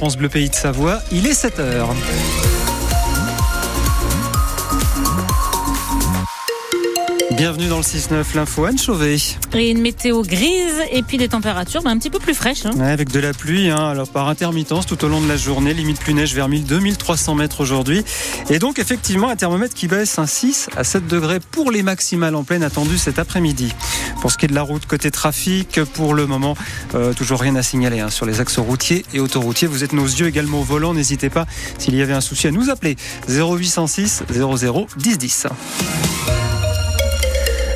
France Bleu Pays de Savoie. Il est 7 Bienvenue dans le 6-9, l'info Anne Chauvet. Et une météo grise et puis des températures bah, un petit peu plus fraîches. Hein. Ouais, avec de la pluie, hein, alors par intermittence tout au long de la journée, limite plus neige vers 1000-2300 mètres aujourd'hui. Et donc effectivement un thermomètre qui baisse un 6 à 7 degrés pour les maximales en pleine attendues cet après-midi. Pour ce qui est de la route côté trafic, pour le moment, euh, toujours rien à signaler hein, sur les axes routiers et autoroutiers. Vous êtes nos yeux également au volant, n'hésitez pas s'il y avait un souci à nous appeler 0806 00 10 10.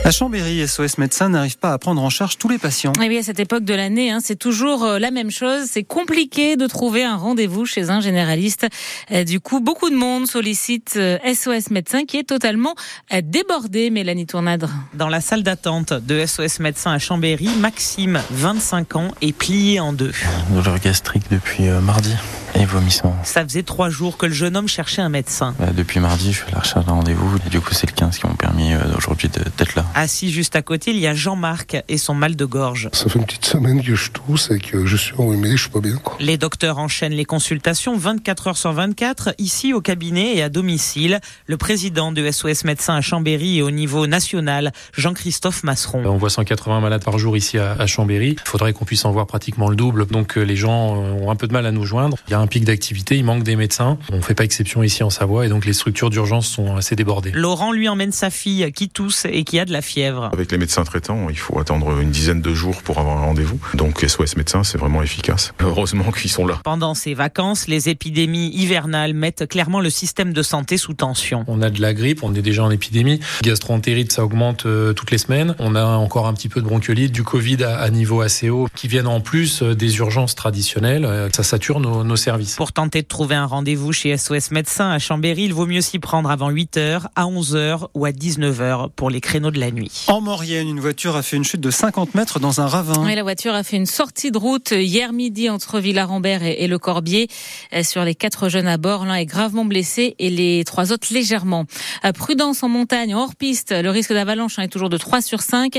À Chambéry, SOS Médecins n'arrive pas à prendre en charge tous les patients. Et oui, à cette époque de l'année, hein, c'est toujours euh, la même chose. C'est compliqué de trouver un rendez-vous chez un généraliste. Euh, du coup, beaucoup de monde sollicite SOS euh, Médecins qui est totalement débordé, Mélanie Tournadre. Dans la salle d'attente de SOS Médecins à Chambéry, Maxime, 25 ans, est plié en deux. Douleur gastrique depuis mardi et vomissements. Ça faisait trois jours que le jeune homme cherchait un médecin. Bah, depuis mardi, je fais la recherche d'un rendez-vous et du coup, c'est le 15 qui m'ont permis aujourd'hui d'être là. Assis juste à côté, il y a Jean-Marc et son mal de gorge. Ça fait une petite semaine que je tousse et que je suis enrhumé, je suis pas bien. Quoi. Les docteurs enchaînent les consultations 24 heures sur 24, ici au cabinet et à domicile. Le président de SOS Médecins à Chambéry et au niveau national, Jean-Christophe Masseron. On voit 180 malades par jour ici à Chambéry. Il faudrait qu'on puisse en voir pratiquement le double. Donc euh, les gens euh, ont un peu de mal à nous joindre. Il y a un pic d'activité, il manque des médecins. On ne fait pas exception ici en Savoie et donc les structures d'urgence sont assez débordées. Laurent lui emmène sa fille qui tousse et qui a de la fièvre. Avec les médecins traitants, il faut attendre une dizaine de jours pour avoir un rendez-vous. Donc SOS médecins, c'est vraiment efficace. Heureusement qu'ils sont là. Pendant ces vacances, les épidémies hivernales mettent clairement le système de santé sous tension. On a de la grippe, on est déjà en épidémie. Gastroentérite, ça augmente euh, toutes les semaines. On a encore un petit peu de bronchiolite, du Covid à, niveau assez haut, qui viennent en plus euh, des urgences traditionnelles. Euh, ça sature nos, nos services. Pour tenter de trouver un rendez-vous chez SOS médecins à Chambéry, il vaut mieux s'y prendre avant 8h, à 11h ou à 19h pour les créneaux de la nuit. En Maurienne, une voiture a fait une chute de 50 mètres dans un ravin. Oui, la voiture a fait une sortie de route hier midi entre Villarambert et, Le Corbier. Euh, sur les quatre jeunes à bord, l'un est gravement blessé et les trois autres légèrement. Euh, prudence en montagne, hors piste, le risque d'avalanche est toujours de 3 sur 5.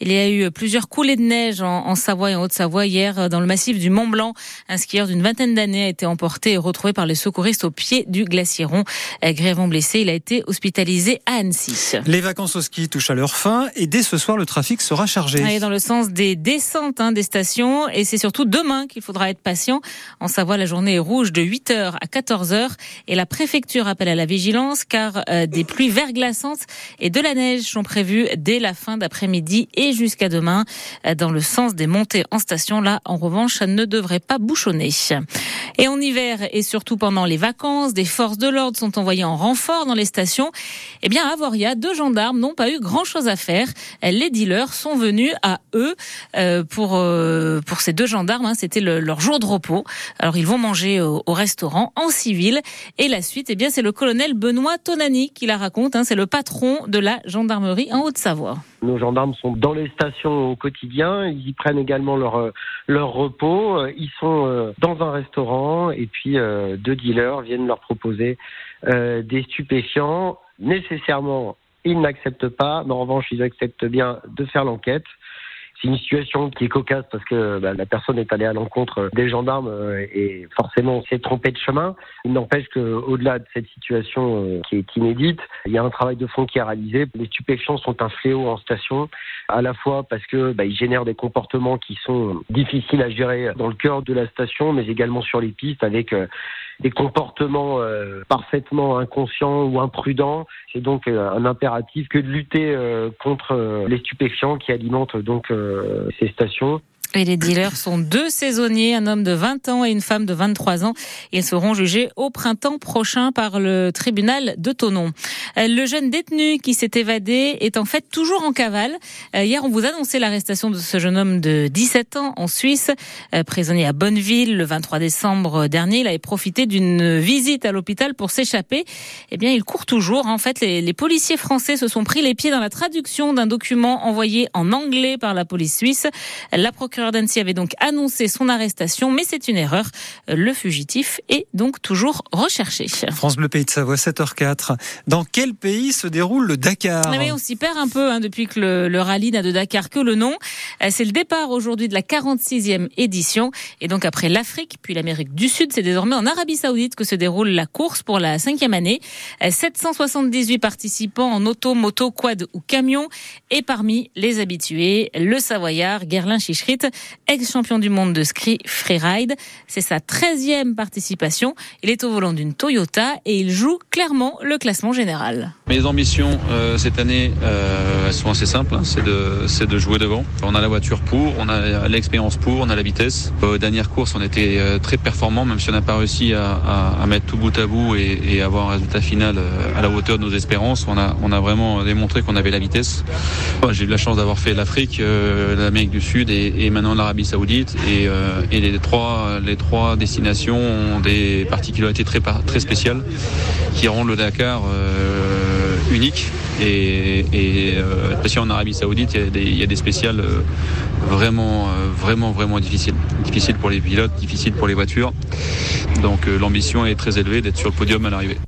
Il y a eu plusieurs coulées de neige en, Savoie et en Haute-Savoie hier euh, dans le massif du Mont Blanc. Un skieur d'une vingtaine d'années a été emporté et retrouvé par les secouristes au pied du glaciéron. Grièvement blessé, il a été hospitalisé à Annecy. Les vacances au ski touchent à leur fin et dès ce soir, le trafic sera chargé. dans le sens des descentes hein, des stations et c'est surtout demain qu'il faudra être patient. En Savoie, la journée est rouge de 8h à 14h et la préfecture appelle à la vigilance car euh, des pluies verglaçantes et de la neige sont prévues dès la fin d'après-midi et jusqu'à demain euh, dans le sens des montées en station. Là, en revanche, ça ne devrait pas bouchonner. Et en hiver et surtout pendant les vacances, des forces de l'ordre sont envoyées en renfort dans les stations. Eh bien, à Voria, deux gendarmes n'ont pas eu grand-chose à faire. Les dealers sont venus à eux euh, pour euh, pour ces deux gendarmes. Hein, C'était leur jour de repos. Alors ils vont manger au, restaurant en civil. Et la suite, eh bien, c'est le colonel Benoît Tonani qui la raconte. Hein, c'est le patron de la gendarmerie en Haute-Savoie. Nos gendarmes sont dans les stations au quotidien. Ils y prennent également leur leur repos. Ils sont dans un restaurant et puis deux dealers viennent leur proposer des stupéfiants nécessairement ils n'acceptent pas, mais en revanche, ils acceptent bien de faire l'enquête. C'est une situation qui est cocasse parce que bah, la personne est allée à l'encontre des gendarmes euh, et forcément s'est trompé de chemin. Il n'empêche qu'au-delà de cette situation euh, qui est inédite, il y a un travail de fond qui est réalisé. Les stupéfiants sont un fléau en station, à la fois parce que bah, ils génèrent des comportements qui sont difficiles à gérer dans le cœur de la station, mais également sur les pistes avec euh, des comportements parfaitement inconscients ou imprudents. C'est donc un impératif que de lutter contre les stupéfiants qui alimentent donc euh, ces stations. Et les dealers sont deux saisonniers, un homme de 20 ans et une femme de 23 ans. Ils seront jugés au printemps prochain par le tribunal de Tonon. Euh, le jeune détenu qui s'est évadé est en fait toujours en cavale. Euh, hier, on vous annonçait l'arrestation de ce jeune homme de 17 ans en Suisse, euh, prisonnier à Bonneville le 23 décembre dernier. Il avait profité d'une visite à l'hôpital pour s'échapper. Eh bien, il court toujours. En fait, les, les policiers français se sont pris les pieds dans la traduction d'un document envoyé en anglais par la police suisse. La procureure Jordancy avait donc annoncé son arrestation, mais c'est une erreur. Le fugitif est donc toujours recherché. France Bleu Pays de Savoie, 7h04. Dans quel pays se déroule le Dakar? Ah on s'y perd un peu hein, depuis que le, le rallye n'a de Dakar que le nom. Euh, c'est le départ aujourd'hui de la 46e édition. Et donc après l'Afrique, puis l'Amérique du Sud, c'est désormais en Arabie Saoudite que se déroule la course pour la cinquième année. 778 euh, participants en auto, moto, quad ou camion. Et parmi les habitués, le Savoyard Gerlin Chichrit, ex-champion du monde de ski freeride. C'est sa 13e participation. Il est au volant d'une Toyota et il joue clairement le classement général. Mes ambitions euh, cette année, euh, sont assez simples. Hein. C'est de, jouer devant. On a la voiture pour, on a l'expérience pour, on a la vitesse. Aux dernières courses, on était euh, très performants, même si on n'a pas réussi à, mettre tout bout à bout et, avoir un résultat final à la hauteur de nos espérances. On a, vraiment démontré qu'on avait la vitesse. J'ai eu la chance d'avoir fait l'Afrique, l'Amérique du Sud et, et maintenant l'Arabie Saoudite. Et, euh, les trois, destinations ont des particularités très, très spéciales qui rendent le Dakar unique. Et, et euh, en Arabie Saoudite, il y a des, il y a des spéciales euh, vraiment, euh, vraiment, vraiment difficiles. Difficiles pour les pilotes, difficiles pour les voitures. Donc euh, l'ambition est très élevée d'être sur le podium à l'arrivée.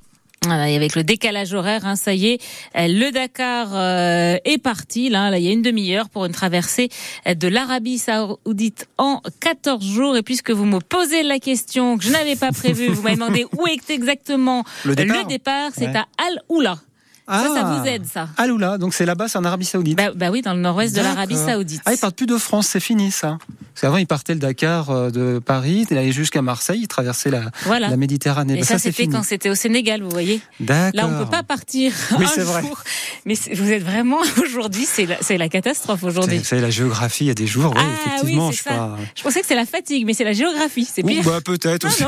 Voilà, et avec le décalage horaire, hein, ça y est, le Dakar euh, est parti. Là, là, il y a une demi-heure pour une traversée de l'Arabie Saoudite en 14 jours. Et puisque vous me posez la question que je n'avais pas prévue, vous m'avez demandé où est exactement le départ. Le départ c'est ouais. à Al Oula. Ah, ça, ça vous aide, ça. Aloula, donc c'est là-bas, c'est en Arabie Saoudite. Bah, bah oui, dans le nord-ouest de l'Arabie Saoudite. Ah, ils partent plus de France, c'est fini ça. Parce qu'avant, ils partaient le Dakar euh, de Paris, ils allaient jusqu'à Marseille, ils traversaient la, voilà. la Méditerranée. Et bah, ça, c'était quand c'était au Sénégal, vous voyez. D'accord. Là, on peut pas partir oui, un vrai. jour. Mais vous êtes vraiment aujourd'hui, c'est la, la catastrophe aujourd'hui. C'est la géographie, il y a des jours, oui, ah, effectivement. Oui, je, ça. je pensais que c'est la fatigue, mais c'est la géographie, c'est pire. Bah, peut-être ah, aussi.